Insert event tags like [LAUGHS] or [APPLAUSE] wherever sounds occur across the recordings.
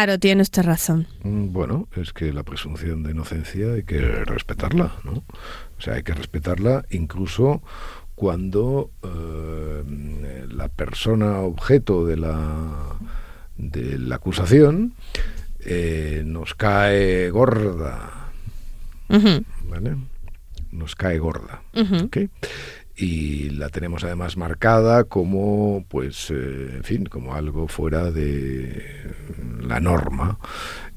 Claro, tiene usted razón. Mm, bueno, es que la presunción de inocencia hay que respetarla, ¿no? O sea, hay que respetarla incluso cuando eh, la persona objeto de la, de la acusación eh, nos cae gorda. ¿Vale? Nos cae gorda y la tenemos además marcada como pues eh, en fin como algo fuera de la norma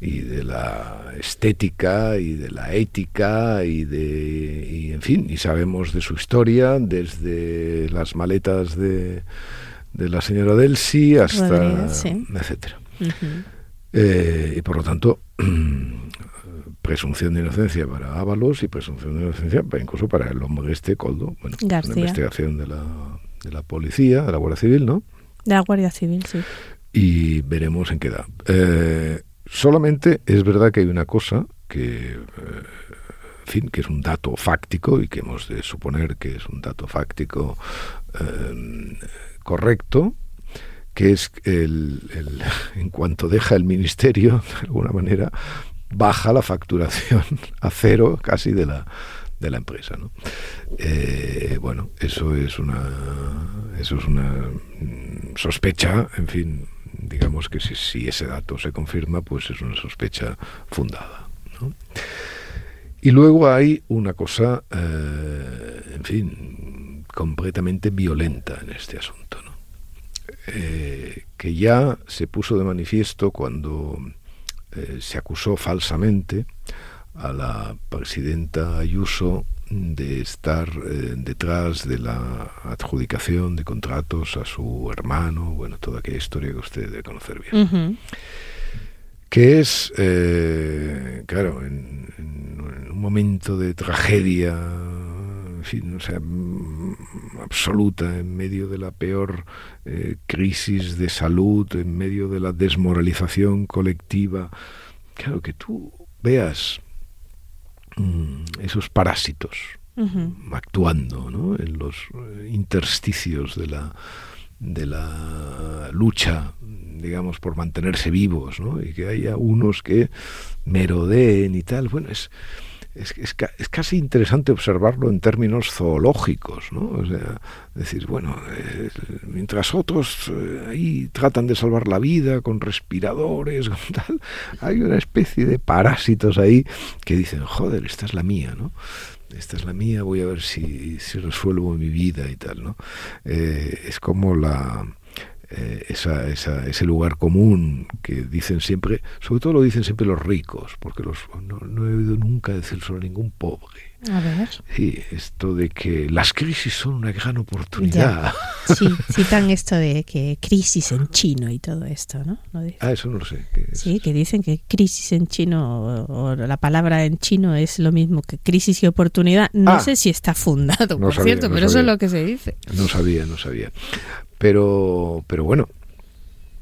y de la estética y de la ética y de y en fin y sabemos de su historia desde las maletas de, de la señora Delsi hasta etcétera. Eh, y por lo tanto [CLEARS THROAT] presunción de inocencia para Ábalos y presunción de inocencia incluso para el hombre este Coldo. Bueno, una investigación de la, de la policía, de la Guardia Civil, ¿no? De la Guardia Civil, sí. Y veremos en qué da. Eh, solamente es verdad que hay una cosa que, eh, en fin, que es un dato fáctico y que hemos de suponer que es un dato fáctico eh, correcto, que es el, el, [LAUGHS] en cuanto deja el ministerio, de alguna manera, baja la facturación [LAUGHS] a cero casi de la, de la empresa. ¿no? Eh, bueno, eso es una eso es una sospecha, en fin, digamos que si, ese dato se confirma, pues es una sospecha fundada. Y luego hay una cosa, eh, en fin, completamente violenta en este asunto, ¿no? eh, que ya se puso de manifiesto cuando eh, se acusó falsamente a la presidenta Ayuso de estar eh, detrás de la adjudicación de contratos a su hermano, bueno, toda aquella historia que usted debe conocer bien. Que es, eh, claro, en, un momento de tragedia, en fin, o sea, mm, absoluta, en medio de la peor crisis de salud, en medio de la desmoralización colectiva, claro, que tú veas mm, esos parásitos actuando ¿no? en los eh, intersticios de la, de la lucha, digamos, por mantenerse vivos, ¿no? y que haya unos que merodeen y tal. Bueno, es, es, es, es, casi interesante observarlo en términos zoológicos, ¿no? O sea, decir, bueno, mientras otros eh, ahí tratan de salvar la vida con respiradores, [LAUGHS] con tal, hay una especie de parásitos ahí que dicen, joder, esta es la mía, ¿no? Esta es la mía, voy a ver si, si resuelvo mi vida y tal, ¿no? Eh, es como la eh, esa, esa, ese lugar común que dicen siempre, sobre todo lo dicen siempre los ricos, porque los, no, he oído nunca decir sobre ningún pobre. A ver. Sí, esto de que las crisis son una gran oportunidad. Sí, citan esto de que crisis en chino y todo esto, ¿no? Ah, eso no lo sé. sí, que dicen que crisis en chino o, la palabra en chino es lo mismo que crisis y oportunidad. No ah. sé si está fundado, por cierto, pero eso es lo que se dice. No sabía, no sabía. Pero, pero bueno,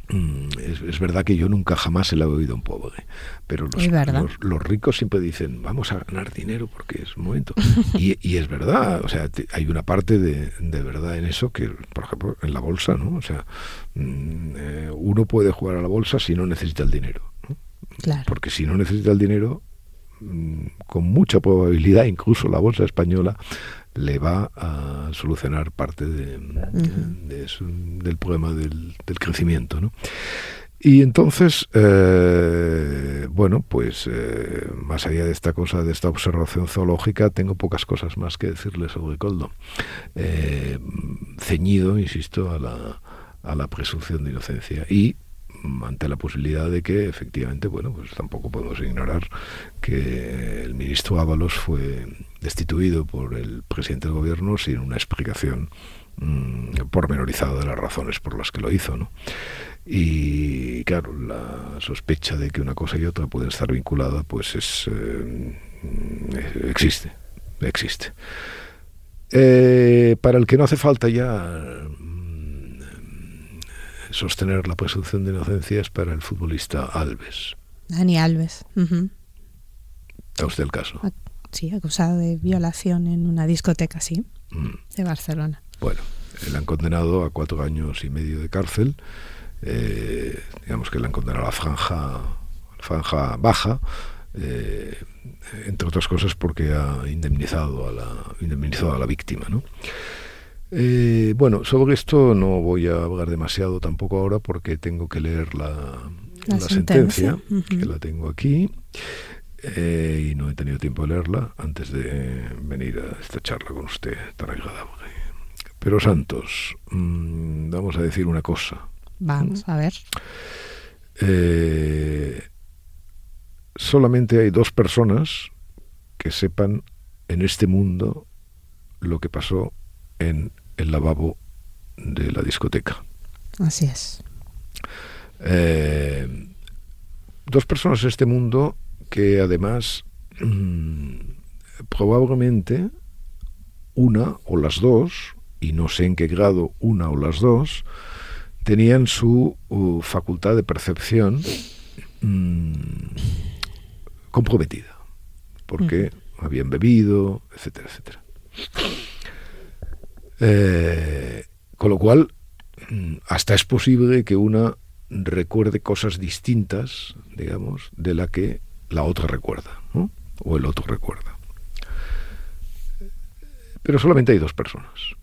mm, es, verdad que yo nunca jamás se la he oído un pobre, pero los, los, ricos siempre dicen, vamos a ganar dinero porque es un momento. [LAUGHS] Y, y es verdad, o sea, hay una parte de, de, verdad en eso que, por ejemplo, en la bolsa, ¿no? O sea, mm, eh, uno puede jugar a la bolsa si no necesita el dinero. Claro. Porque si no necesita el dinero, mm, con mucha probabilidad, incluso la bolsa española le va a solucionar parte de, del problema del, crecimiento. ¿no? Y entonces, eh, bueno, pues eh, más allá de esta cosa, de esta observación zoológica, tengo pocas cosas más que decirle sobre Coldo. Eh, ceñido, insisto, a la, a la presunción de inocencia. Y ante la posibilidad de que efectivamente, bueno, pues tampoco podemos ignorar que el ministro Ábalos fue destituido por el presidente del gobierno sin una explicación mmm, pormenorizada de las razones por las que lo hizo, ¿no? Y claro, la sospecha de que una cosa y otra pueden estar vinculadas, pues es eh, existe, existe. Eh, para el que no hace falta ya sostener la presunción de inocencia es para el futbolista Alves. Dani Alves. ¿A usted el caso? Sí, acusado de violación en una discoteca, sí, mm. de Barcelona. Bueno, le han condenado a cuatro años y medio de cárcel. Eh, digamos que le han condenado a la franja, franja baja, eh, entre otras cosas porque ha indemnizado a la, indemnizado a la víctima. ¿no? Eh, bueno, sobre esto no voy a hablar demasiado tampoco ahora porque tengo que leer la, la, sentencia, que la tengo aquí. y no he tenido tiempo de leerla antes de venir a esta charla con usted tan agradable. Pero Santos, mm, vamos a decir una cosa. Vamos a ver. Eh, solamente hay dos personas que sepan en este mundo lo que pasó en el lavabo de la discoteca. Así es. Eh, dos personas en este mundo que además mm, probablemente una o las dos, y no sé en qué grado una o las dos, tenían su uh, facultad de percepción mm, comprometida, porque habían bebido, etcétera, etcétera. Eh, con lo cual, mm, hasta es posible que una recuerde cosas distintas, digamos, de la que la otra recuerda, o el otro recuerda. Pero solamente hay dos personas.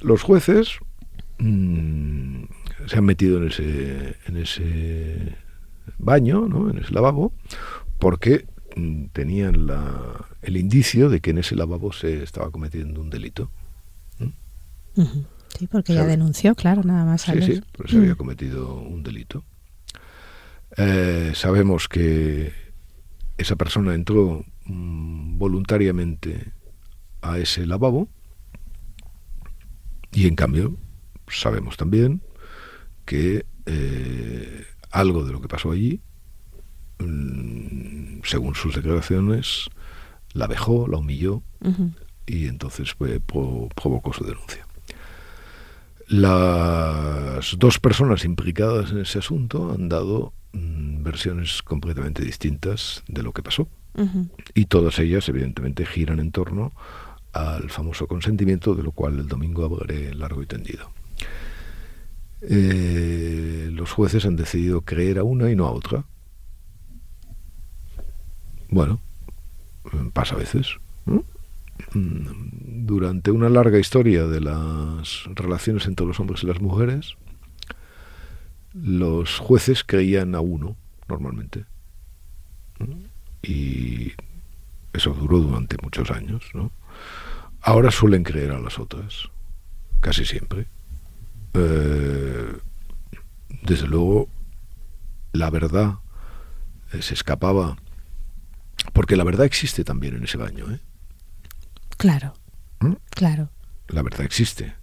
Los jueces Mm, se han metido en ese, en ese baño, ¿no? en ese lavabo, porque mm, tenían la, el indicio de que en ese lavabo se estaba cometiendo un delito. Sí, porque ya denunció, claro, nada más. Sí, sí, porque se había mm. cometido un delito. Eh, sabemos que esa persona entró voluntariamente a ese lavabo y en cambio sabemos también que eh, algo de lo que pasó allí, mm, según sus declaraciones, la vejó, la humilló y entonces provocó su denuncia. Las dos personas implicadas en ese asunto han dado mm, versiones completamente distintas de lo que pasó. Y todas ellas, evidentemente, giran en torno al famoso consentimiento, de lo cual el domingo hablaré largo y tendido. Eh, los jueces han decidido creer a una y no a otra. Bueno, pasa a veces. Durante una larga historia de las relaciones entre los hombres y las mujeres, los jueces creían a uno, normalmente. Y eso duró durante muchos años. Ahora suelen creer a las otras, casi siempre. Eh, desde luego, la verdad eh, se escapaba, porque la verdad existe también en ese baño. ¿eh? Claro, ¿Mm? claro. La verdad existe.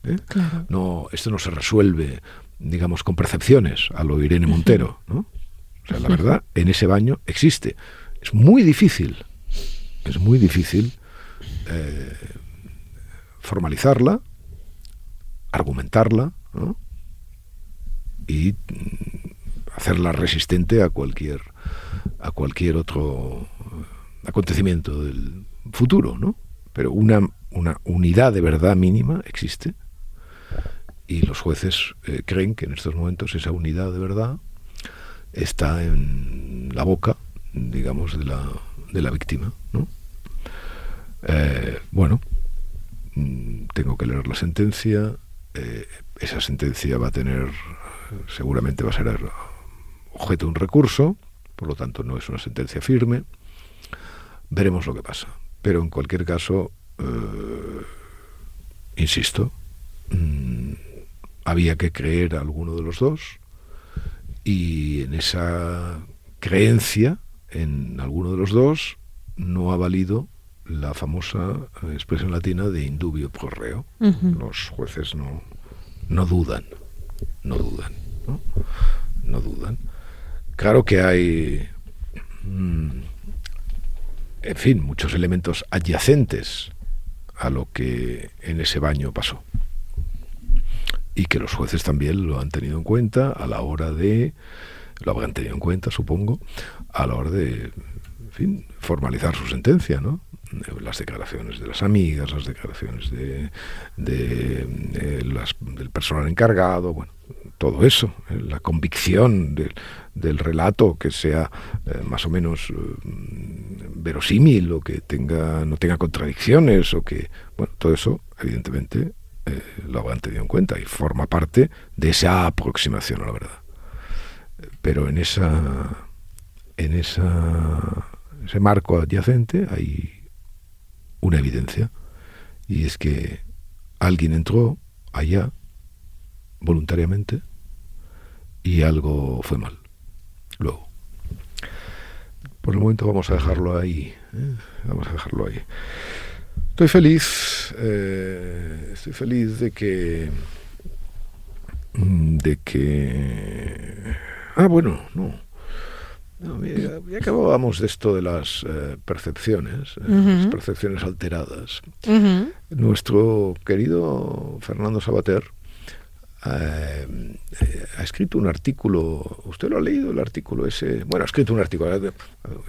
No, esto no se resuelve, digamos, con percepciones, a lo Irene Montero. ¿no? O sea, la verdad en ese baño existe. Es muy difícil, es muy difícil formalizarla, argumentarla, y hacerla resistente a cualquier a cualquier otro acontecimiento del futuro, ¿no? Pero una, una unidad de verdad mínima existe y los jueces eh, creen que en estos momentos esa unidad de verdad está en la boca, digamos, de la, de la víctima, ¿no? Eh, bueno, mm, tengo que leer la sentencia, eh, esa sentencia va a tener, seguramente va a ser objeto de un recurso, por lo tanto no es una sentencia firme. Veremos lo que pasa. Pero en cualquier caso, eh, insisto, mm, había que creer a alguno de los dos y en esa creencia en alguno de los dos no ha valido la famosa expresión latina de indubio pro reo. Los jueces no, no dudan, no dudan. ¿no? no dudan. Claro que hay, mm, en fin, muchos elementos adyacentes a lo que en ese baño pasó. Y que los jueces también lo han tenido en cuenta a la hora de, lo habrán tenido en cuenta, supongo, a la hora de, formalizar su sentencia, ¿no? las declaraciones de las amigas, las declaraciones de, del personal encargado, bueno, todo eso, eh, la convicción del relato que sea eh, más o menos eh, verosímil o que tenga no tenga contradicciones o que bueno todo eso evidentemente lo habrán tenido en cuenta y forma parte de esa aproximación a la verdad pero en esa en esa ese marco adyacente hay una evidencia y es que alguien entró allá voluntariamente y algo fue mal. Luego. Por el momento vamos a dejarlo ahí. ¿eh? Vamos a dejarlo ahí. Estoy feliz, eh, estoy feliz de que, de que, ah bueno, no, ya, acabábamos de esto de las eh, percepciones, las percepciones alteradas. Nuestro querido Fernando Sabater eh, eh, ha escrito un artículo, ¿usted lo ha leído el artículo ese? Bueno, ha escrito un artículo,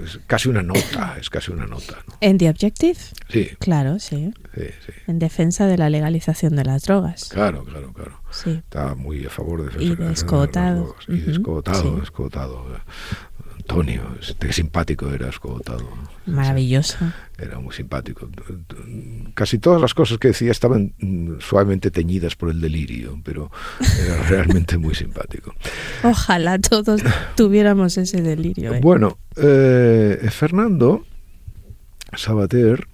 es casi una nota, [COUGHS] es casi una nota. ¿En The Objective? Sí. Claro, sí. En defensa de la legalización de las drogas. Claro, claro, claro. Sí. Está muy a favor de... Y de escotado. Y de escotado, escotado. Antonio, qué simpático era escotado. Maravilloso. Era muy simpático. Casi todas las cosas que decía estaban mm, suavemente teñidas por el delirio, pero era [LAUGHS] realmente muy simpático. Ojalá todos tuviéramos ese delirio. ¿eh? Bueno, eh, Fernando Sabater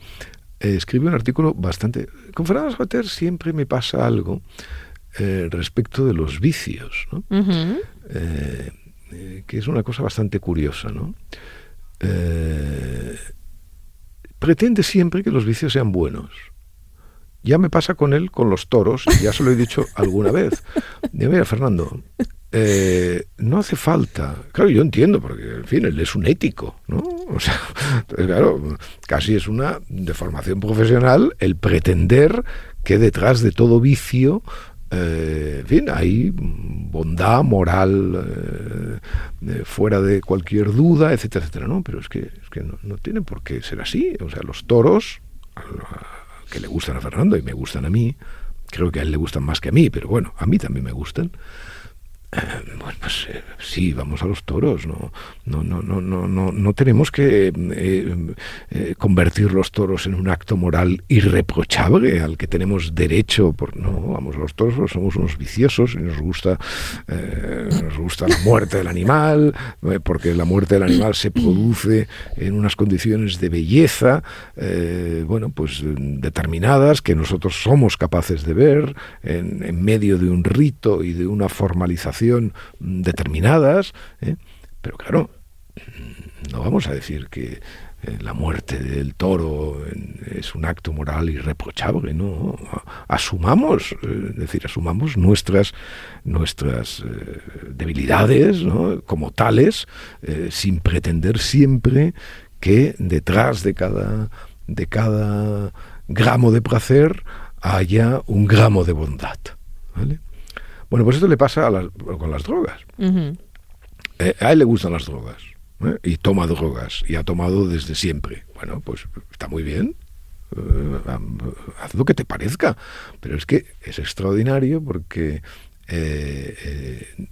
eh, escribe un artículo bastante... Con Fernando Sabater siempre me pasa algo respecto de los vicios. ¿no? Eh, que es una cosa bastante curiosa, ¿no? Eh, pretende siempre que los vicios sean buenos. Ya me pasa con él, con los toros, ya se lo he dicho [LAUGHS] alguna vez. Digo, mira, Fernando, eh, no hace falta. Claro, yo entiendo, porque, en fin, él es un ético, ¿no? O sea, claro, casi es una deformación profesional el pretender que detrás de todo vicio eh, en fin, hay bondad moral eh, eh, fuera de cualquier duda, etcétera, etcétera, ¿no? Pero es que, es que no, no, tiene por qué ser así. O sea, los toros, que le gustan a Fernando y me gustan a mí, creo que a él le gustan más que a mí, pero bueno, a mí también me gustan. Bueno, pues eh, sí, vamos a los toros, no, no, no, no, no, no, no tenemos que eh, eh, convertir los toros en un acto moral irreprochable al que tenemos derecho, por, no, vamos a los toros, pues somos unos viciosos y nos gusta, nos gusta la muerte del animal, porque la muerte del animal se produce en unas condiciones de belleza, bueno, pues determinadas que nosotros somos capaces de ver en, en medio de un rito y de una formalización determinadas, ¿eh? pero claro, no vamos a decir que eh, la muerte del toro es un acto moral irreprochable, ¿no? Asumamos, eh, es decir, asumamos nuestras, nuestras debilidades como tales, sin pretender siempre que detrás de cada, de cada gramo de placer haya un gramo de bondad. ¿vale? Bueno, pues esto le pasa con las drogas. Eh, a él le gustan las drogas ¿eh? y toma drogas y ha tomado desde siempre. Bueno, pues está muy bien. Eh, haz lo que te parezca. Pero es que es extraordinario porque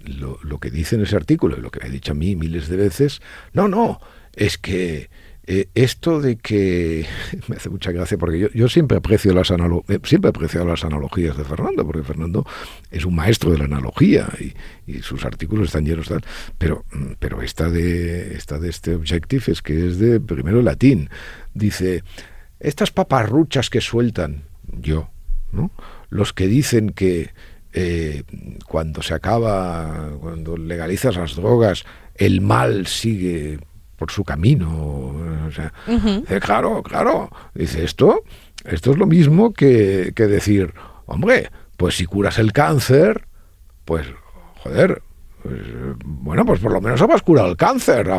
lo, lo, que dice en ese artículo y lo que me ha dicho a mí miles de veces, no, no, es que eh, esto de que [LAUGHS] me hace mucha gracia porque yo, siempre aprecio las eh, siempre he apreciado las analogías de Fernando porque Fernando es un maestro de la analogía y, sus artículos están llenos de pero mm, pero esta de esta de este objective es que es de primero latín. Dice estas paparruchas que sueltan yo no los que dicen que eh, cuando se acaba cuando legalizas las drogas el mal sigue por su camino. O sea, claro, claro. Dice, esto, esto es lo mismo que, decir, hombre, pues si curas el cáncer, pues, joder, Pues, bueno, pues por lo menos habrás curado el cáncer.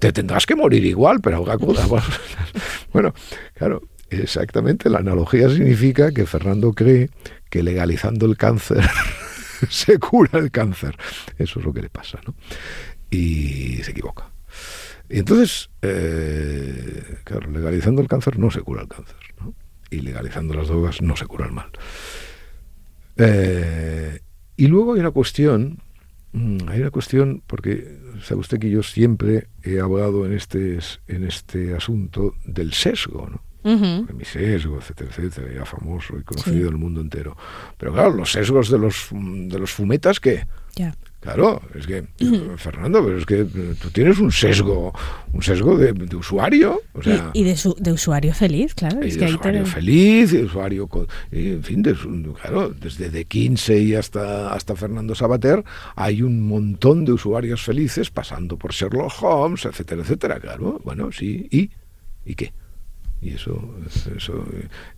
te tendrás que morir igual, pero habrá curado. [LAUGHS] bueno, claro, exactamente. La analogía significa que Fernando cree que legalizando el cáncer [LAUGHS] se cura el cáncer. Eso es lo que le pasa, ¿no? Y se equivoca. Y entonces, eh, claro, legalizando el cáncer no se cura el cáncer, ¿no? Y legalizando las drogas no se cura el mal. Eh, y luego hay una cuestión, mm, hay una cuestión, porque sabe usted que yo siempre he hablado en este, en este asunto del sesgo, ¿no? mi sesgo, etcétera, etcétera, ya famoso y conocido en el mundo entero. Pero claro, los sesgos de los, de los fumetas, ¿qué? Ya. Claro, es que, [CLEARS THROAT] Fernando, pero es que tú tienes un sesgo, un sesgo de, usuario. O sea, y, de, de, usuario feliz, claro. es de usuario feliz, de usuario, en fin, claro, desde De Kinsey hasta, hasta Fernando Sabater, hay un montón de usuarios felices pasando por Sherlock Holmes, etcétera, etcétera, claro. Bueno, sí, ¿y? ¿Y qué? Y eso, eso,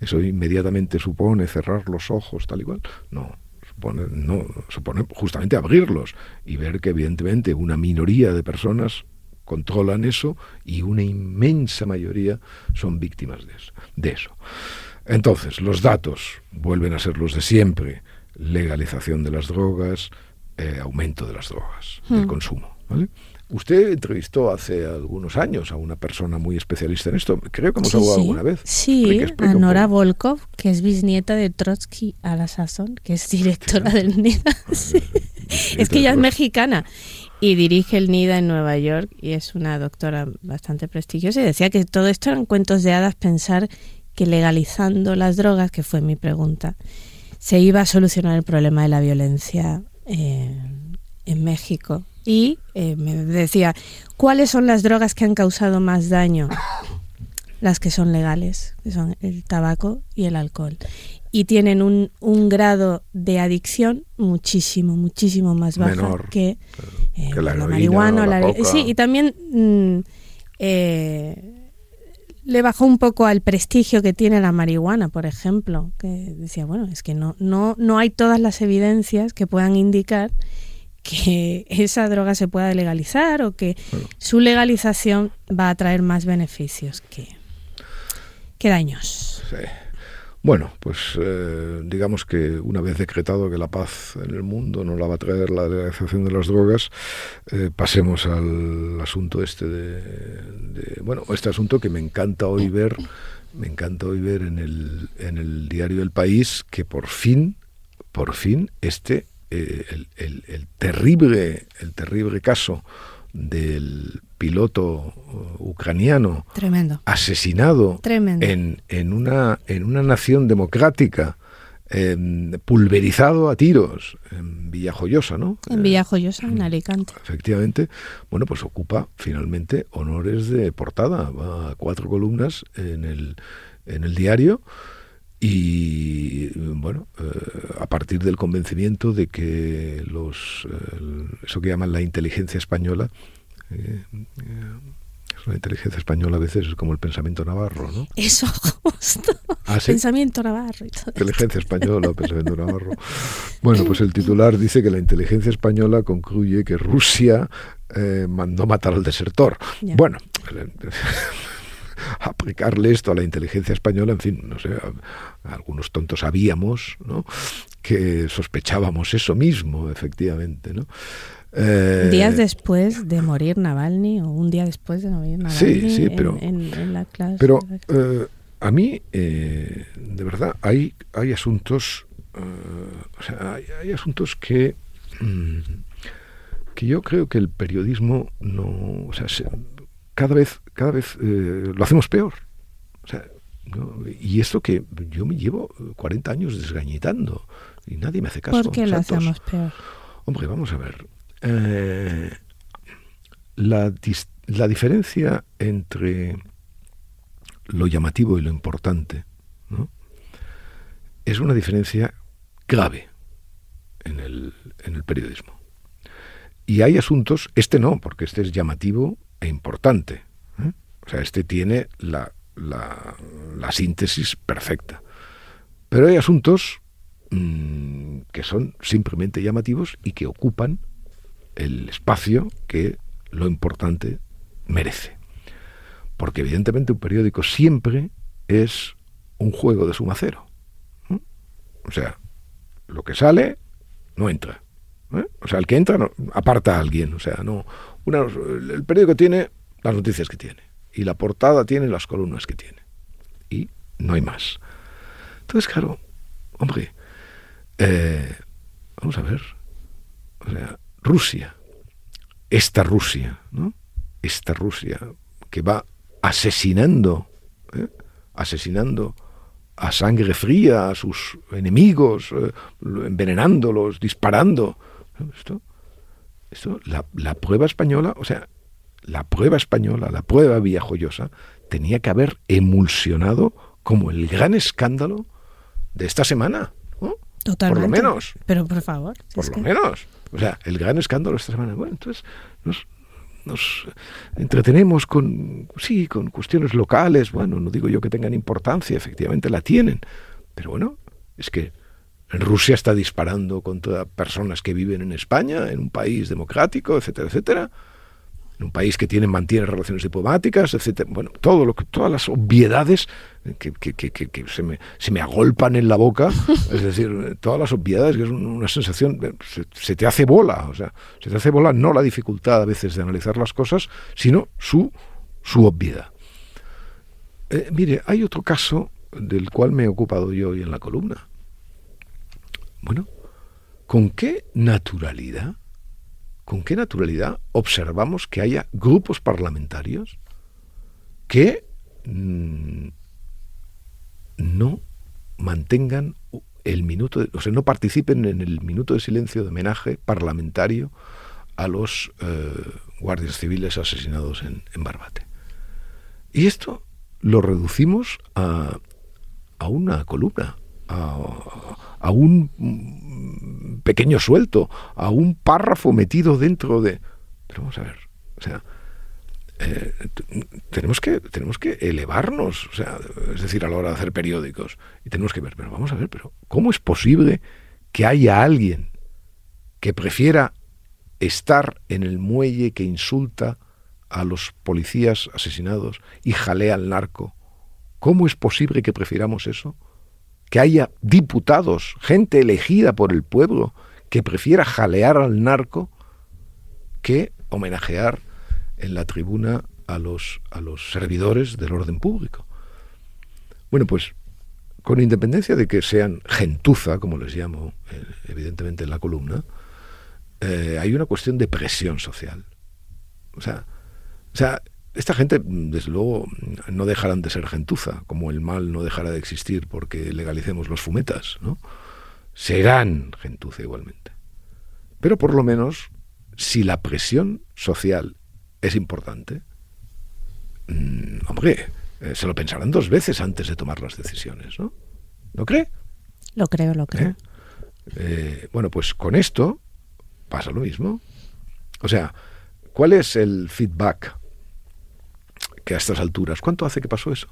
eso inmediatamente supone cerrar los ojos, tal y cual. No, supone, no, supone justamente abrirlos y ver que evidentemente una minoría de personas controlan eso y una inmensa mayoría son víctimas de eso. De eso. Entonces, los datos vuelven a ser los de siempre. Legalización de las drogas, eh, aumento de las drogas, el hmm. consumo. ¿vale? Usted entrevistó hace algunos años a una persona muy especialista en esto. Creo que hemos hablado alguna vez. Sí, a Nora Volkov, que es bisnieta de Trotsky a la sazón, que es directora del NIDA. [LAUGHS] Es que ella es mexicana y dirige el NIDA en Nueva York y es una doctora bastante prestigiosa. Y decía que todo esto eran cuentos de hadas pensar que legalizando las drogas, que fue mi pregunta, se iba a solucionar el problema de la violencia eh, en México y eh, me decía, ¿cuáles son las drogas que han causado más daño? Las que son legales, que son el tabaco y el alcohol. Y tienen un, un grado de adicción muchísimo, muchísimo más bajo que, eh, la, marihuana. La, sí, y también mm, eh, le bajó un poco al prestigio que tiene la marihuana, por ejemplo, que decía, bueno, es que no, no, no hay todas las evidencias que puedan indicar que [LAUGHS] esa droga se pueda legalizar o que su legalización va a traer más beneficios que, que daños. Bueno, pues eh, digamos que una vez decretado que la paz en el mundo no la va a traer la legalización de las drogas, eh, pasemos al asunto este de, de, bueno, este asunto que me encanta hoy ver, me encanta hoy ver en el, en el diario El País que por fin, por fin, este eh, el, terrible, el terrible caso del piloto uh, ucraniano asesinado En, en, una, en una nación democrática, em, pulverizado a tiros en Villajoyosa, ¿no? En Villajoyosa, en Alicante. Efectivamente, bueno, pues ocupa finalmente honores de portada, va a cuatro columnas en el, en el diario y bueno, eh, a partir del convencimiento de que los eh, eso que llaman la inteligencia española, eh, la inteligencia española a veces es como el pensamiento navarro, ¿no? Eso, justo. ¿Ah, pensamiento navarro. inteligencia española, pensamiento navarro. Bueno, pues el titular dice que la inteligencia española concluye que Rusia mandó matar al desertor. Bueno, aplicarle esto a la inteligencia española, en fin, no sé, algunos tontos sabíamos, ¿no? Que sospechábamos eso mismo, efectivamente, ¿no? Eh, Días después de morir Navalny o un día después de morir Navalny sí, sí, pero, en, la clase. Pero eh, a mí, eh, de verdad, hay, hay asuntos, o sea, hay, asuntos que, mm, que yo creo que el periodismo no, o sea, cada vez, cada vez eh, lo hacemos peor. Y esto que yo me llevo 40 años desgañitando y nadie me hace caso. ¿Por qué lo hacemos peor? Hombre, vamos a ver. Eh, la, la diferencia entre lo llamativo y lo importante es una diferencia grave en el, en el periodismo. Y hay asuntos, este no, porque este es llamativo e importante. O sea, este tiene la, la, síntesis perfecta. Pero hay asuntos mm, que son simplemente llamativos y que ocupan el espacio que lo importante merece. Porque evidentemente un periódico siempre es un juego de suma cero. O sea, lo que sale no entra. ¿eh? O sea, el que entra aparta a alguien. O sea, no. el periódico tiene las noticias que tiene. Y la portada tiene las columnas que tiene. Y no hay más. Entonces, claro, hombre, eh, vamos a ver. Rusia, esta Rusia, ¿no? Esta Rusia que va asesinando, ¿eh? asesinando a sangre fría a sus enemigos, eh, envenenándolos, disparando. Esto, esto la, la, prueba española, o sea, la prueba española, la prueba villajoyosa, tenía que haber emulsionado como el gran escándalo de esta semana. Totalmente. Por lo menos. Pero por favor. por lo menos. O sea, el gran escándalo de esta semana. Bueno, entonces nos, nos entretenemos con, sí, con cuestiones locales. Bueno, no digo yo que tengan importancia, efectivamente la tienen. Pero bueno, es que Rusia está disparando contra personas que viven en España, en un país democrático, etcétera, etcétera en un país que tiene, mantiene relaciones diplomáticas, etcétera. Bueno, todo lo que, todas las obviedades que, se, me, se, me, agolpan en la boca, [LAUGHS] es decir, todas las obviedades, que es una sensación, se, te hace bola, o sea, se te hace bola no la dificultad a veces de analizar las cosas, sino su, su obviedad. Eh, mire, hay otro caso del cual me he ocupado yo hoy en la columna. Bueno, ¿con qué naturalidad con qué naturalidad observamos que haya grupos parlamentarios que mm, no mantengan el minuto, o sea, no participen en el minuto de silencio de homenaje parlamentario a los eh, guardias civiles asesinados en, Barbate. Y esto lo reducimos a, a una columna, a, un pequeño suelto, a un párrafo metido dentro de... Pero vamos a ver, o sea, eh, tenemos, que, tenemos que elevarnos, o sea, es decir, a la hora de hacer periódicos, y tenemos que ver, pero vamos a ver, pero ¿cómo es posible que haya alguien que prefiera estar en el muelle que insulta a los policías asesinados y jalea al narco? ¿Cómo es posible que prefiramos eso? Que haya diputados, gente elegida por el pueblo, que prefiera jalear al narco que homenajear en la tribuna a los, a los servidores del orden público. Bueno, pues con independencia de que sean gentuza, como les llamo eh, evidentemente en la columna, eh, hay una cuestión de presión social. O sea, o sea, esta gente, desde luego, no dejarán de ser gentuza, como el mal no dejará de existir porque legalicemos los fumetas, ¿no? Serán gentuza igualmente. Pero por lo menos, si la presión social es importante, mm, hombre, eh, se lo pensarán dos veces antes de tomar las decisiones, ¿no? ¿Lo cree? Lo creo, lo creo. ¿Eh? Eh, bueno, pues con esto pasa lo mismo. O sea, ¿cuál es el feedback que a estas alturas. ¿Cuánto hace que pasó eso?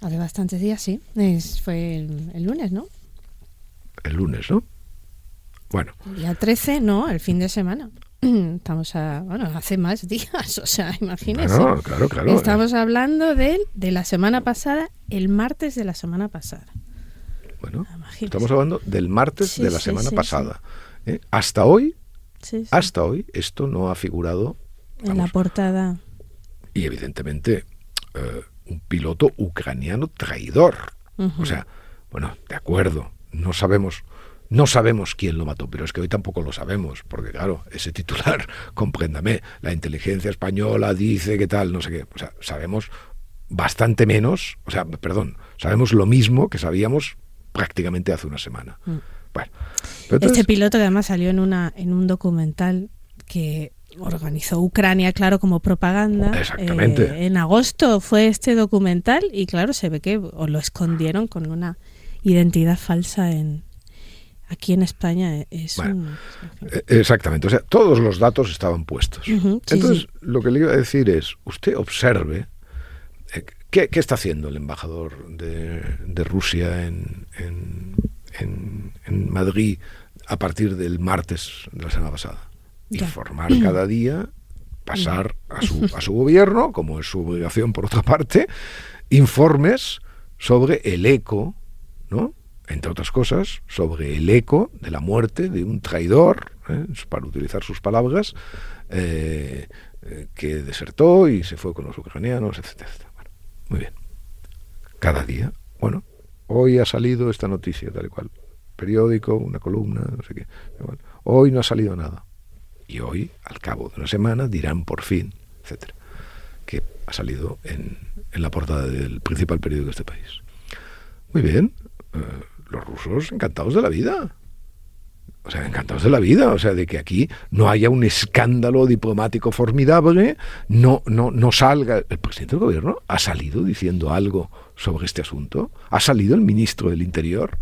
Hace bastantes días, sí. fue el, lunes, ¿no? El lunes, ¿no? Bueno. El día 13, no, el fin de semana. [CLEARS THROAT] Estamos a, bueno, hace más días, [LAUGHS] o sea, imagínese. No, claro, claro. Estamos hablando de, de la semana pasada, el martes de la semana pasada. Bueno, estamos hablando del martes de la semana pasada. ¿eh? Hasta hoy, hasta hoy, esto no ha figurado en la portada y evidentemente eh, un piloto ucraniano traidor. O sea, bueno, de acuerdo, no sabemos, no sabemos quién lo mató, pero es que hoy tampoco lo sabemos, porque claro, ese titular, [LAUGHS] compréndame, la inteligencia española dice que tal, no sé qué, o sea, sabemos bastante menos, o sea, perdón, sabemos lo mismo que sabíamos prácticamente hace una semana. Mm. Bueno, este piloto que además salió en una en un documental que organizó Ucrania, claro, como propaganda. Exactamente. Eh, en agosto fue este documental y claro, se ve que lo escondieron con una identidad falsa en aquí en España. Es eh, Exactamente, o sea, todos los datos estaban puestos. Entonces, lo que le iba a decir es, usted observe eh, ¿qué, está haciendo el embajador de, Rusia en, en Madrid a partir del martes de la semana pasada informar cada día, pasar a su, a su gobierno, como es su obligación por otra parte, informes sobre el eco, ¿no? entre otras cosas, sobre el eco de la muerte de un traidor, ¿eh? para utilizar sus palabras, eh, eh, que desertó y se fue con los ucranianos, etcétera. muy bien. Cada día, bueno, hoy ha salido esta noticia, tal y cual. Periódico, una columna, no sé qué. hoy no ha salido nada. Y hoy, al cabo de una semana, dirán por fin, etcétera, que ha salido en, la portada del principal periódico de este país. Muy bien los rusos encantados de la vida. O sea, encantados de la vida, o sea, de que aquí no haya un escándalo diplomático formidable, no, no, no salga. El presidente del gobierno ha salido diciendo algo sobre este asunto, ha salido el ministro del Interior.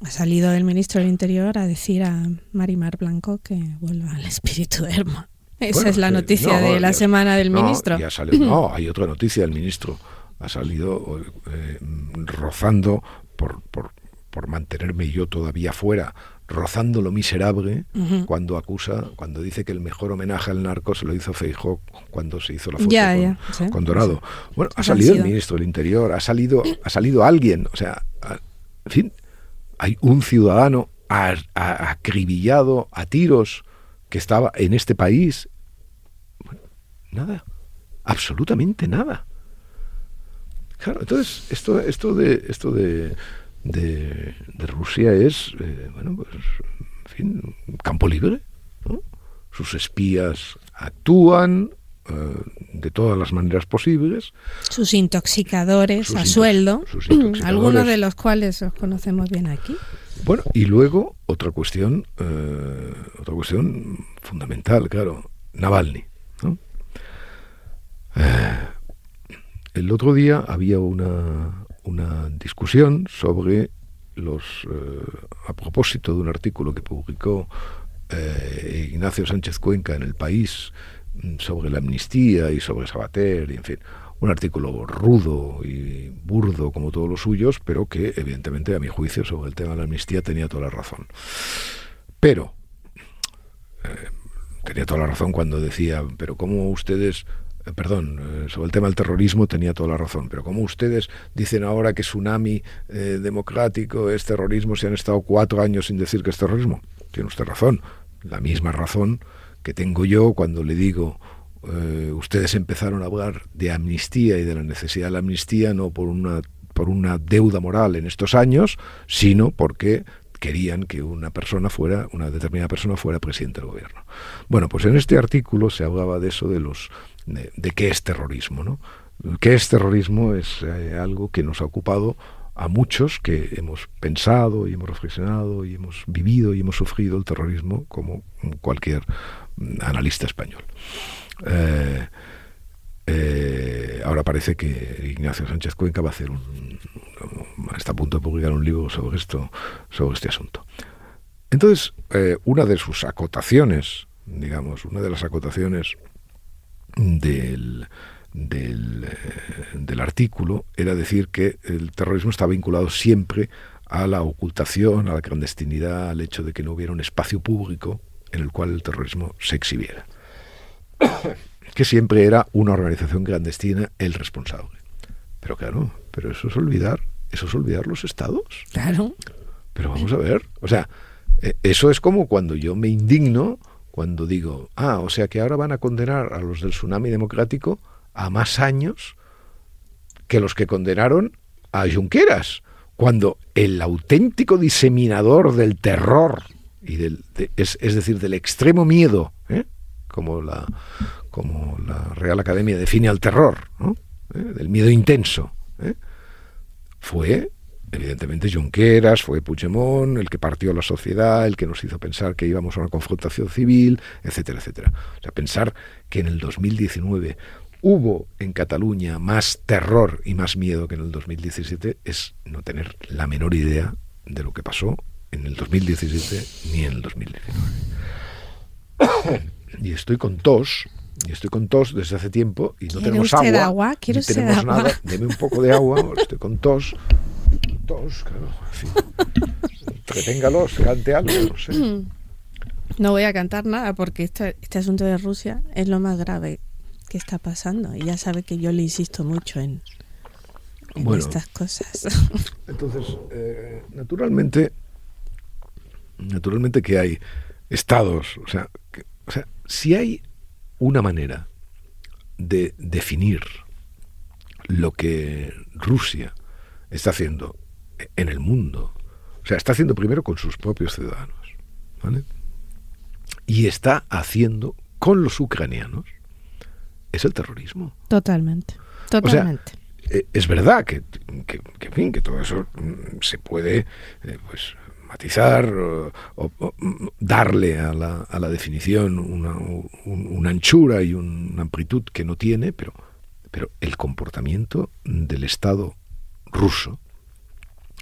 Ha salido el ministro del Interior a decir a Marimar Blanco que vuelva al espíritu de Herma. Esa es la noticia de la semana del ministro. no, [CLEARS THROAT] hay otra noticia del ministro. Ha salido eh, rozando por, por, por mantenerme yo todavía fuera, rozando lo miserable, cuando acusa, cuando dice que el mejor homenaje al narco se lo hizo Feijó cuando se hizo la foto con, Dorado. Bueno, ha salido el ministro del Interior, ha salido, ha salido alguien, o sea, en fin, hay un ciudadano acribillado a tiros que estaba en este país. nada, absolutamente nada. Claro, entonces esto, esto de esto de de, Rusia es, eh, bueno, pues, en fin, campo libre. Sus espías actúan de todas las maneras posibles. Sus intoxicadores a sueldo, algunos de los cuales os conocemos bien aquí. Bueno, y luego otra cuestión, eh, otra cuestión fundamental, claro, Navalny. el otro día había una, una discusión sobre los eh, a propósito de un artículo que publicó eh, Ignacio Sánchez Cuenca en El País mm, sobre la amnistía y sobre Sabater, y en fin, un artículo rudo y burdo como todos los suyos, pero que evidentemente a mi juicio sobre el tema de la amnistía tenía toda la razón. Pero eh, tenía toda la razón cuando decía, pero ¿cómo ustedes eh, perdón, eh, sobre el tema del terrorismo tenía toda la razón, pero como ustedes dicen ahora que tsunami democrático es terrorismo, si han estado cuatro años sin decir que es terrorismo, tiene usted razón, la misma razón que tengo yo cuando le digo ustedes empezaron a hablar de amnistía y de la necesidad de la amnistía no por una por una deuda moral en estos años, sino porque querían que una persona fuera, una determinada persona fuera presidente del gobierno. Bueno, pues en este artículo se hablaba de eso, de los de, qué es terrorismo. ¿no? ¿Qué es terrorismo? Es eh, algo que nos ha ocupado a muchos que hemos pensado y hemos reflexionado y hemos vivido y hemos sufrido el terrorismo como cualquier analista español. Eh, eh, ahora parece que Ignacio Sánchez Cuenca va a hacer un, está a punto de publicar un libro sobre esto, sobre este asunto. Entonces, una de sus acotaciones, digamos, una de las acotaciones del, del, eh, del, artículo era decir que el terrorismo está vinculado siempre a la ocultación, a la clandestinidad, al hecho de que no hubiera un espacio público en el cual el terrorismo se exhibiera. [COUGHS] que siempre era una organización clandestina el responsable. Pero claro, pero eso es olvidar, eso es olvidar los estados. Claro. Pero vamos a ver, o sea, eh, eso es como cuando yo me indigno cuando digo, ah, o sea que ahora van a condenar a los del tsunami democrático a más años que los que condenaron a Junqueras, cuando el auténtico diseminador del terror y del, es, decir, del extremo miedo, ¿eh? como la como la Real Academia define al terror, ¿Eh? del miedo intenso, ¿eh? fue evidentemente Junqueras, fue Puigdemont, el que partió la sociedad, el que nos hizo pensar que íbamos a una confrontación civil, etcétera, etcétera. O sea, pensar que en el 2019 hubo en Cataluña más terror y más miedo que en el 2017 es no tener la menor idea de lo que pasó en el 2017 ni en el 2019. y estoy con tos, y estoy con tos desde hace tiempo y no tenemos agua, agua? ¿Quiere tenemos nada. Deme un poco de agua, estoy con tos tos, claro, en fin. Entreténgalos, cante algo, no sé. [CLEARS THROAT] No voy a cantar nada porque este, este asunto de Rusia es lo más grave que está pasando. Y ya sabe que yo le insisto mucho en, estas cosas. Entonces, eh, naturalmente, naturalmente que hay estados, o sea, o sea, si hay una manera de definir lo que Rusia está haciendo en el mundo, o sea, está haciendo primero con sus propios ciudadanos, ¿vale? Y está haciendo con los ucranianos, es el terrorismo. Totalmente, totalmente. Eh, es verdad que, que, fin, que todo eso mm, se puede eh, pues, matizar o, darle a la, a la definición una, anchura y una amplitud que no tiene, pero, pero el comportamiento del Estado ruso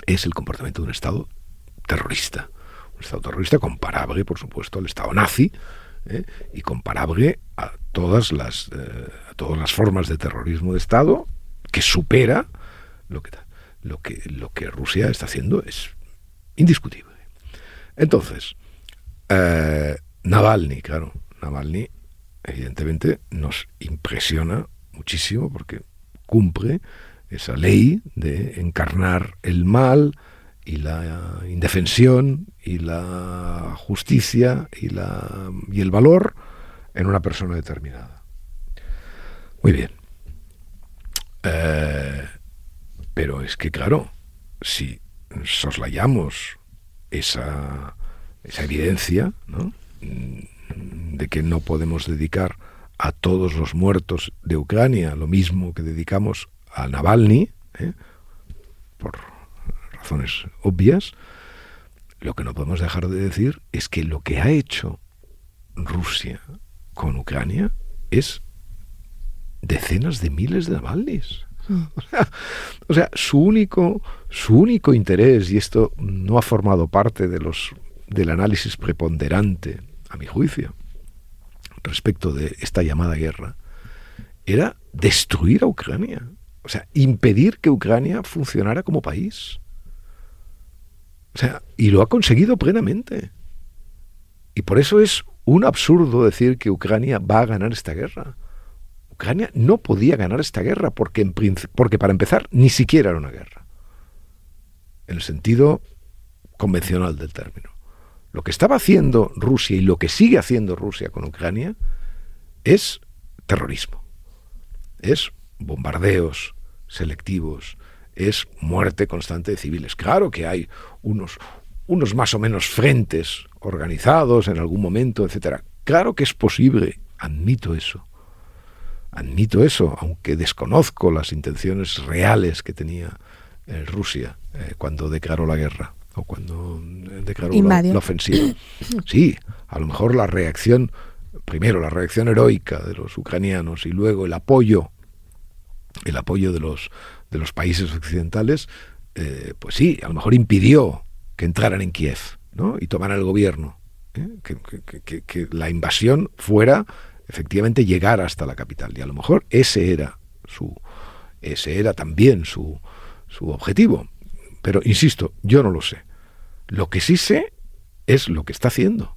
es el comportamiento de un Estado terrorista. Un Estado terrorista comparable, por supuesto, al Estado nazi ¿eh? y comparable a todas, las, eh, a todas las formas de terrorismo de Estado que supera lo que, lo que, lo que Rusia está haciendo es indiscutible. Entonces, eh, Navalny, claro, Navalny evidentemente nos impresiona muchísimo porque cumple esa ley de encarnar el mal y la indefensión y la justicia y, la, y el valor en una persona determinada. Muy bien. Eh, pero es que, claro, si soslayamos esa, esa evidencia mm, de que no podemos dedicar a todos los muertos de Ucrania lo mismo que dedicamos a Navalny, ¿eh? por razones obvias, lo que no podemos dejar de decir es que lo que ha hecho Rusia con Ucrania es decenas de miles de Navalnys. [LAUGHS] O sea, su único, su único interés, y esto no ha formado parte de los, del análisis preponderante, a mi juicio, respecto de esta llamada guerra, era destruir a Ucrania. O sea, impedir que Ucrania funcionara como país. O sea, y lo ha conseguido plenamente. Y por eso es un absurdo decir que Ucrania va a ganar esta guerra. Ucrania no podía ganar esta guerra porque, en porque para empezar ni siquiera era una guerra, en el sentido convencional del término. Lo que estaba haciendo Rusia y lo que sigue haciendo Rusia con Ucrania es terrorismo, es bombardeos selectivos, es muerte constante de civiles. Claro que hay unos, unos más o menos frentes organizados en algún momento, etcétera. Claro que es posible, admito eso admito eso, aunque desconozco las intenciones reales que tenía eh, Rusia eh, cuando declaró la guerra o cuando eh, declaró la, ofensiva. [COUGHS] Sí, a lo mejor la reacción, primero la reacción heroica de los ucranianos y luego el apoyo, el apoyo de los, de los países occidentales, pues sí, a lo mejor impidió que entraran en Kiev ¿no? y tomaran el gobierno, que la invasión fuera efectivamente llegar hasta la capital. Y a lo mejor ese era su, ese era también su, su objetivo. Pero insisto, yo no lo sé. Lo que sí sé es lo que está haciendo.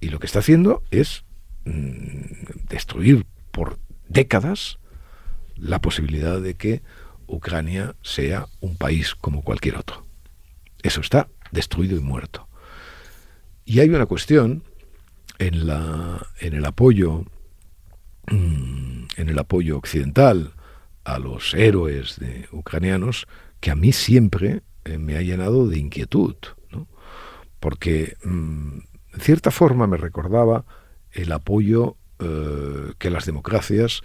Y lo que está haciendo es mm, destruir por décadas la posibilidad de que Ucrania sea un país como cualquier otro. Eso está destruido y muerto. Y hay una cuestión en, la, en el apoyo mm, en el apoyo occidental a los héroes de, ucranianos que a mí siempre eh, me ha llenado de inquietud, porque mm, en cierta forma me recordaba el apoyo eh, que las democracias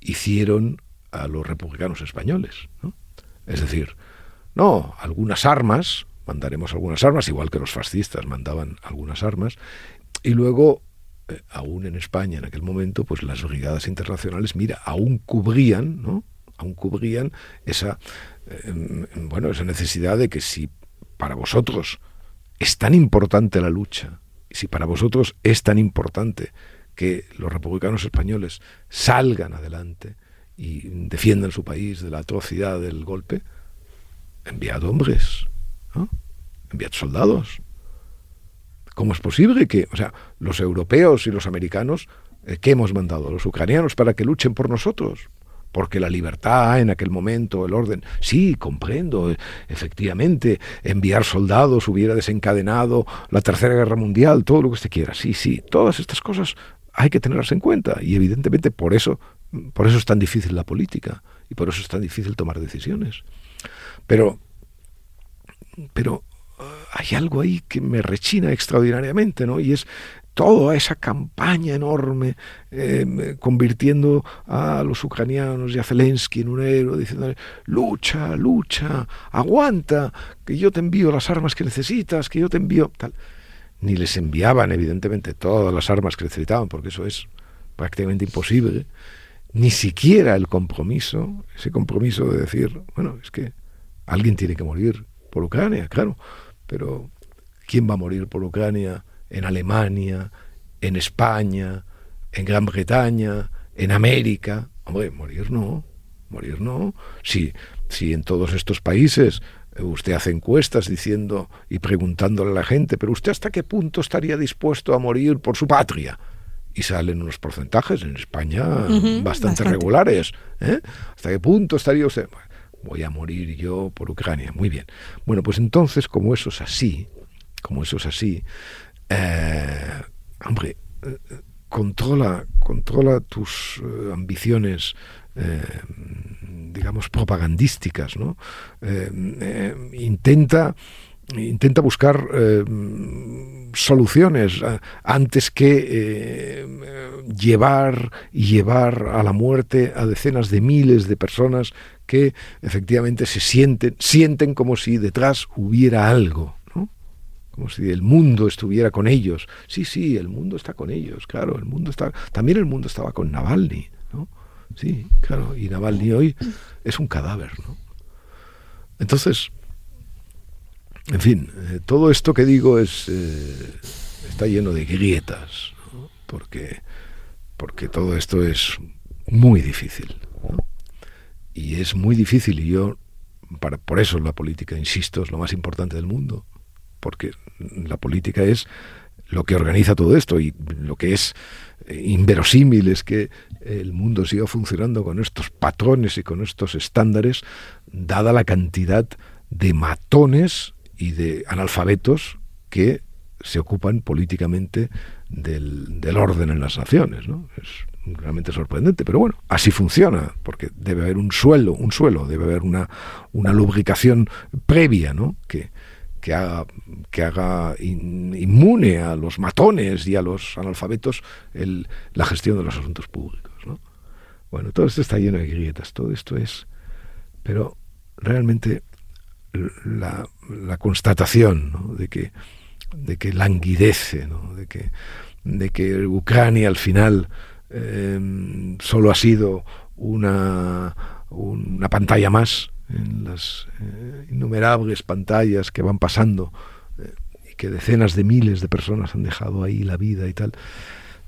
hicieron a los republicanos españoles. Es decir, no, algunas armas, mandaremos algunas armas, igual que los fascistas mandaban algunas armas, y luego, eh, aún en España en aquel momento, pues las brigadas internacionales, mira, aún cubrían, ¿no? Aún cubrían esa, em, bueno, esa necesidad de que si para vosotros es tan importante la lucha, si para vosotros es tan importante que los republicanos españoles salgan adelante y defiendan su país de la atrocidad del golpe, enviad hombres, ¿no? enviad soldados, ¿Cómo es posible que, o sea, los europeos y los americanos, eh, ¿qué hemos mandado? Los ucranianos para que luchen por nosotros porque la libertad en aquel momento, el orden, sí, comprendo, eh, efectivamente, enviar soldados hubiera desencadenado la Tercera Guerra Mundial, todo lo que usted quiera, sí, sí, todas estas cosas hay que tenerlas en cuenta y evidentemente por eso, por eso es tan difícil la política y por eso es tan difícil tomar decisiones. Pero, pero hay algo ahí que me rechina extraordinariamente, ¿no? Y es toda esa campaña enorme, eh, convirtiendo a los ucranianos y a Zelensky en un héroe, diciendo, lucha, lucha, aguanta, que yo te envío las armas que necesitas, que yo te envío tal. Ni les enviaban, evidentemente, todas las armas que necesitaban, porque eso es prácticamente imposible. Ni siquiera el compromiso, ese compromiso de decir, bueno, es que alguien tiene que morir por Ucrania, claro, pero ¿quién va a morir por Ucrania? en Alemania, en España, en Gran Bretaña, en América. Hombre, morir no, morir no. Si, si en todos estos países eh, usted hace encuestas diciendo y preguntándole a la gente, pero usted hasta qué punto estaría dispuesto a morir por su patria? Y salen unos porcentajes en España bastante, regulares. ¿eh? ¿Hasta qué punto estaría usted? Voy a morir yo por Ucrania. Muy bien. Bueno, pues entonces, como eso es así, como eso es así, eh, hombre, eh, controla, controla tus eh, ambiciones, digamos, propagandísticas, ¿no? intenta, intenta buscar soluciones antes que llevar y llevar a la muerte a decenas de miles de personas que efectivamente se sienten, sienten como si detrás hubiera algo como si el mundo estuviera con ellos. Sí, sí, el mundo está con ellos, claro, el mundo está, también el mundo estaba con Navalny, ¿no? Sí, claro, y Navalny hoy es un cadáver, ¿no? Entonces, en fin, eh, todo esto que digo es eh, está lleno de grietas, porque porque todo esto es muy difícil, y es muy difícil y yo para, por eso la política, insisto, es lo más importante del mundo porque la política es lo que organiza todo esto y lo que es eh, inverosímil es que el mundo siga funcionando con estos patrones y con estos estándares, dada la cantidad de matones y de analfabetos que se ocupan políticamente del, orden en las naciones. ¿no? Es realmente sorprendente, pero bueno, así funciona, porque debe haber un suelo, un suelo, debe haber una, una lubricación previa, ¿no? que, que haga, que haga inmune a los matones y a los analfabetos el, la gestión de los asuntos públicos. ¿no? Bueno, todo esto está lleno de grietas, todo esto es... Pero realmente la, la constatación de, que, de que languidece, de, que, de que Ucrania al final eh, solo ha sido una, una pantalla más, en las eh, innumerables pantallas que van pasando eh, y que decenas de miles de personas han dejado ahí la vida y tal.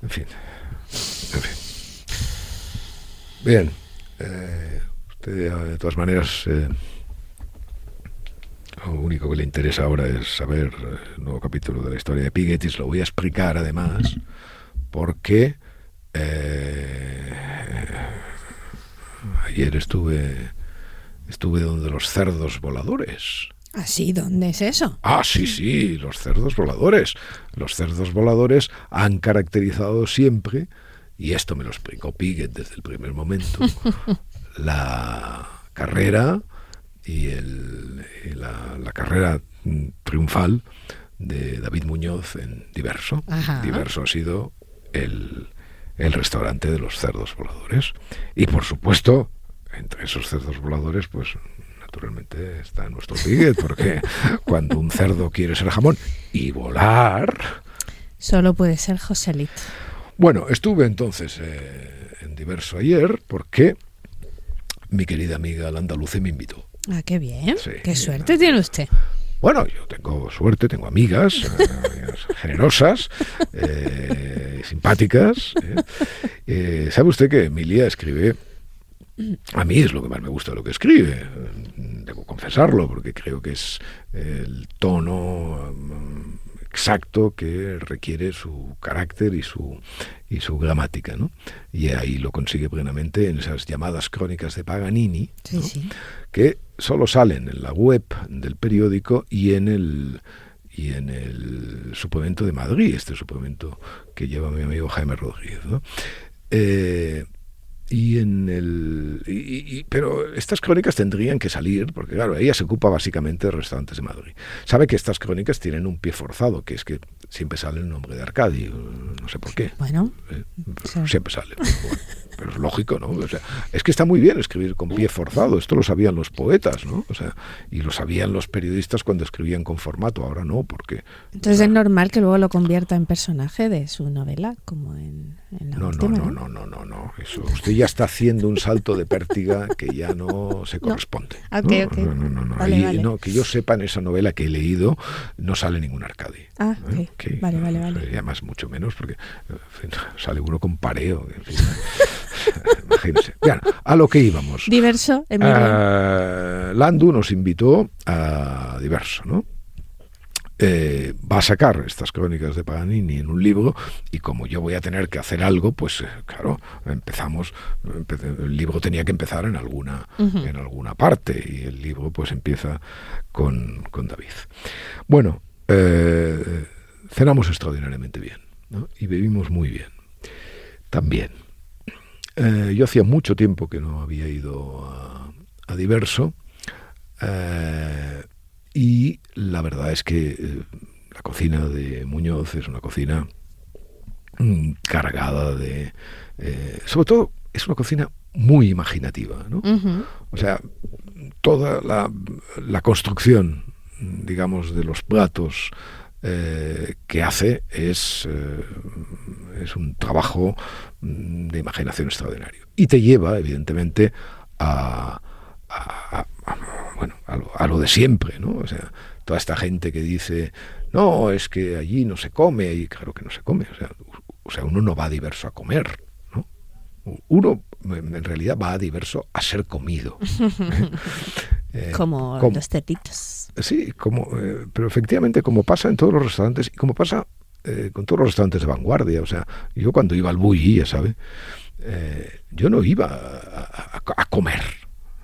En fin. En fin. Bien. Eh, usted, de todas maneras, lo único que le interesa ahora es saber el nuevo capítulo de la historia de Pigetis. Lo voy a explicar además porque ayer estuve Estuve donde los cerdos voladores. ¿Ah, sí? ¿Dónde es eso? Ah, sí, sí, los cerdos voladores. Los cerdos voladores han caracterizado siempre, y esto me lo explicó Piget desde el primer momento, [LAUGHS] la carrera y, la, carrera triunfal de David Muñoz en Diverso. Diverso ha sido el, el restaurante de los cerdos voladores. Y por supuesto, entre esos cerdos voladores, pues naturalmente está nuestro piget, porque [LAUGHS] cuando un cerdo quiere ser jamón y volar... Solo puede ser Joselito. Bueno, estuve entonces eh, en diverso ayer porque mi querida amiga la andaluce me invitó. Ah, qué bien. qué suerte tiene usted. Bueno, yo tengo suerte, tengo amigas, eh, [LAUGHS] generosas, eh, simpáticas. ¿Sabe usted que Emilia escribe a mí es lo que más me gusta de lo que escribe, debo confesarlo, porque creo que es el tono mm, exacto que requiere su carácter y su, y su gramática. ¿no? Y ahí lo consigue plenamente en esas llamadas crónicas de Paganini, que solo salen en la web del periódico y en el y en el suplemento de Madrid, este suplemento que lleva mi amigo Jaime Rodríguez. ¿no? Eh, y en el pero estas crónicas tendrían que salir porque claro ella se ocupa básicamente de restaurantes de Madrid sabe que estas crónicas tienen un pie forzado que es que siempre sale el nombre de Arcadi no sé por qué bueno eh, siempre sale pero es lógico, ¿no? O sea, es que está muy bien escribir con pie forzado, esto lo sabían los poetas, ¿no? O sea, y lo sabían los periodistas cuando escribían con formato, ahora no, porque... Entonces es normal que luego lo convierta en personaje de su novela, como en, la no, última, no, no, no, no, no, eso, usted ya está haciendo un salto de pértiga que ya no se corresponde. No. No, no, no, no, que yo sepa en esa novela que he leído no sale ningún Arcadi. Ah, ¿eh? vale, vale, vale. Y además mucho menos porque sale uno con pareo. En fin, [LAUGHS] Imagínense. Bien, a lo que íbamos. Diverso, uh, Landu nos invitó a Diverso, ¿no? Eh, va a sacar estas crónicas de Paganini en un libro y como yo voy a tener que hacer algo, pues eh, claro, empezamos, el libro tenía que empezar en alguna, en alguna parte y el libro pues empieza con, con David. Bueno, eh, cenamos extraordinariamente bien ¿no? y bebimos muy bien también. Eh, yo hacía mucho tiempo que no había ido a, Diverso eh, y la verdad es que eh, la cocina de Muñoz es una cocina mm, cargada de... sobre todo es una cocina muy imaginativa, ¿no? O sea, toda la, la, construcción, digamos, de los platos que hace es, es un trabajo Mm, de imaginación extraordinario. Y te lleva, evidentemente, a, bueno, a lo, de siempre, ¿no? O sea, toda esta gente que dice, no, es que allí no se come, y claro que no se come, o sea, o sea uno no va diverso a comer, ¿no? Uno en realidad va diverso a ser comido. [LAUGHS] ¿eh? Como, los tetitos. Sí, como, eh, pero efectivamente como pasa en todos los restaurantes y como pasa eh, con todos los restaurantes de vanguardia. O sea, yo cuando iba al Bulli, ya sabe, eh, yo no iba a, comer,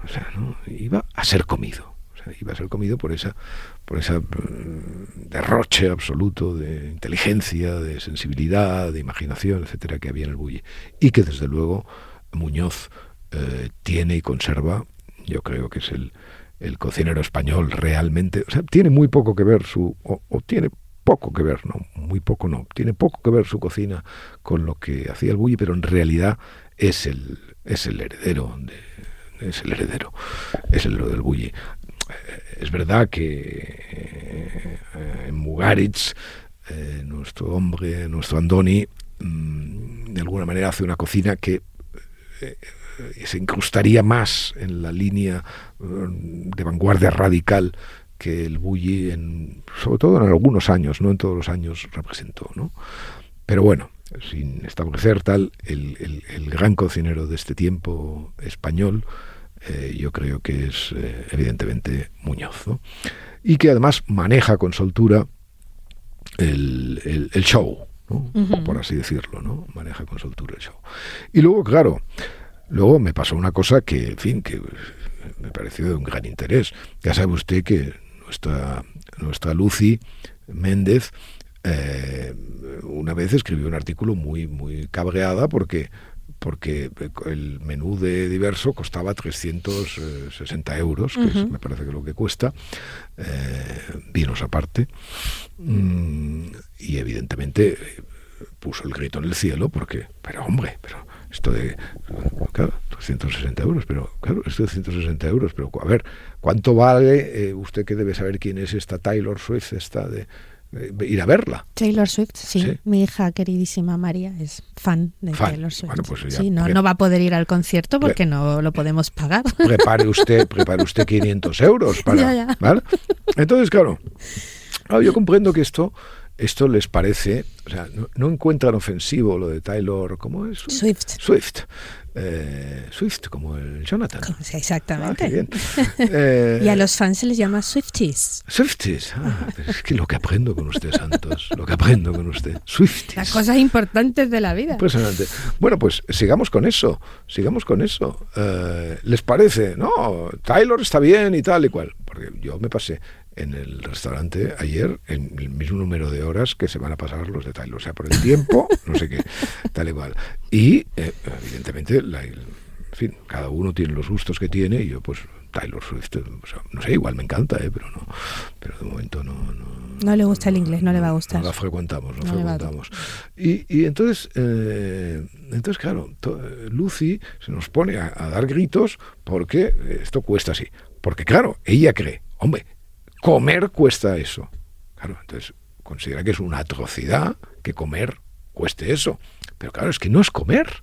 o sea, ¿no? iba a ser comido. O sea, iba a ser comido por esa, por esa mm, derroche absoluto de inteligencia, de sensibilidad, de imaginación, etcétera, que había en el Bulli. Y que desde luego Muñoz eh, tiene y conserva, yo creo que es el, el cocinero español realmente, o sea, tiene muy poco que ver su, o tiene poco que ver, no, muy poco no, tiene poco que ver su cocina con lo que hacía el Bulli, pero en realidad es el, es el heredero, es el heredero, es el del Bulli. Eh, es verdad que eh, en Mugaritz, eh, nuestro hombre, nuestro Andoni, mm, de alguna manera hace una cocina que se incrustaría más en la línea de vanguardia radical que el Bulli, en, sobre todo en algunos años, no en todos los años, representó. ¿no? Pero bueno, sin establecer tal, el, gran cocinero de este tiempo español, eh, yo creo que es eh, evidentemente Muñoz. Y que además maneja con soltura el, show, por así decirlo, ¿no? Maneja con soltura el show. Y luego, claro, luego me pasó una cosa que, en fin, que me pareció de un gran interés. Ya sabe usted que nuestra, nuestra Lucy Méndez, eh, una vez escribió un artículo muy, muy cabreada porque porque el menú de diverso costaba 360 euros, que me parece que lo que cuesta, eh, vinos aparte, mm, y evidentemente puso el grito en el cielo porque, pero hombre, pero esto de, claro, 260 euros, pero claro, esto de 160 euros, pero a ver, ¿cuánto vale? Eh, usted que debe saber quién es esta Taylor Swift, esta de, ir a verla. Taylor Swift, sí. Mi hija queridísima María es fan de Taylor Swift. Bueno, pues sí, no, no, va a poder ir al concierto porque no lo podemos pagar. [LAUGHS] Prepare usted, prepare usted 500 euros para, [LAUGHS] ¿vale? Entonces, claro, yo comprendo que esto esto les parece, o sea, no, encuentran ofensivo lo de Taylor, ¿cómo es? Swift. Swift. Eh, Swift, como el Jonathan. exactamente. Ah, [LAUGHS] eh, y a los fans se les llama Swifties. Swifties. Ah, es que lo que aprendo con usted, Santos. Lo que aprendo con usted. Swifties. Las cosas importantes de la vida. Impresionante. Bueno, pues sigamos con eso. Sigamos con eso. Eh, ¿Les parece? No, Taylor está bien y tal y cual. Porque yo me pasé en el restaurante ayer en el mismo número de horas que se van a pasar los de Taylor. O sea, por el tiempo, [LAUGHS] no sé qué, tal igual. Y, eh, evidentemente, en fin, cada uno tiene los gustos que tiene y yo, pues, Taylor Swift, no sé, igual me encanta, ¿eh? pero no, pero de momento no, no. le gusta el inglés, no le va a gustar. No la frecuentamos, no, frecuentamos. Y, y, entonces, eh, entonces claro, Lucy se nos pone a, a dar gritos porque esto cuesta así. Porque claro, ella cree, hombre, comer cuesta eso. Claro, entonces considera que es una atrocidad que comer cueste eso. Pero claro, es que no es comer.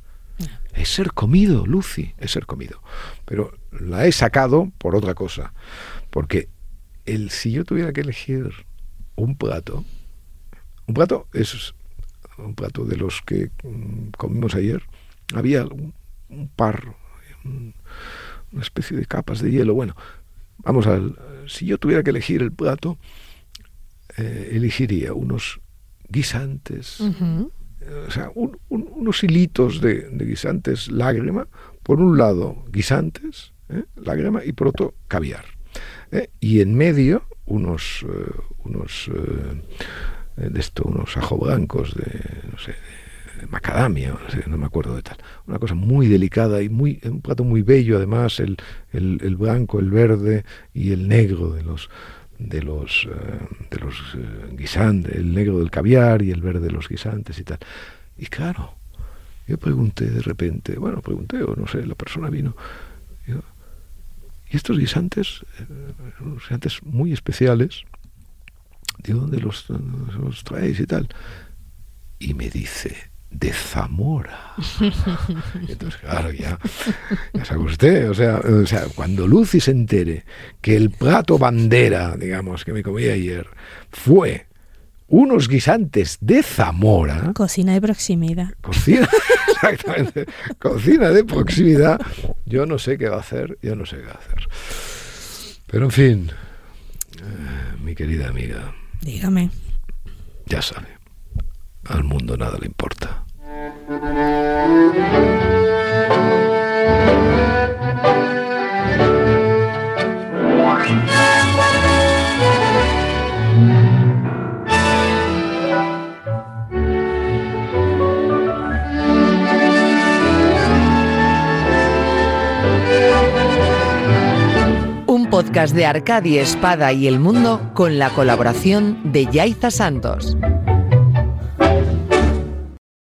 Es ser comido, Lucy, es ser comido. Pero la he sacado por otra cosa. Porque el, si yo tuviera que elegir un plato, un plato es un plato de los que mm, comimos ayer, había un, par, una especie de capas de hielo. Bueno, vamos a si yo tuviera que elegir el plato, eh, elegiría unos guisantes, eh, o sea, unos hilitos de, guisantes lágrima, por un lado guisantes, ¿eh? lágrima, y por otro caviar. Y en medio unos, unos de esto, unos ajo blancos de, no sé, macadamia, no, me acuerdo de tal. Una cosa muy delicada y muy, un plato muy bello, además, el, el, blanco, el verde y el negro de los de los eh, de los eh, guisantes, el negro del caviar y el verde de los guisantes y tal. Y claro, yo pregunté de repente, bueno, pregunté o no sé, la persona vino. y estos guisantes, eh, guisantes muy especiales, ¿de dónde los, los traéis y tal? Y me dice, de Zamora. [LAUGHS] Entonces, claro, ya, ya sabe usted, o sea, o sea, cuando Lucy se entere que el plato bandera, digamos, que me comí ayer, fue unos guisantes de Zamora. Cocina de proximidad. Cocina, [LAUGHS] exactamente. Cocina de proximidad. Yo no sé qué va a hacer, yo no sé qué va a hacer. Pero en fin, eh, mi querida amiga. Dígame. Ya sabe al mundo nada le importa. Un podcast de Arcadia Espada y El Mundo con la colaboración de Yaiza Santos.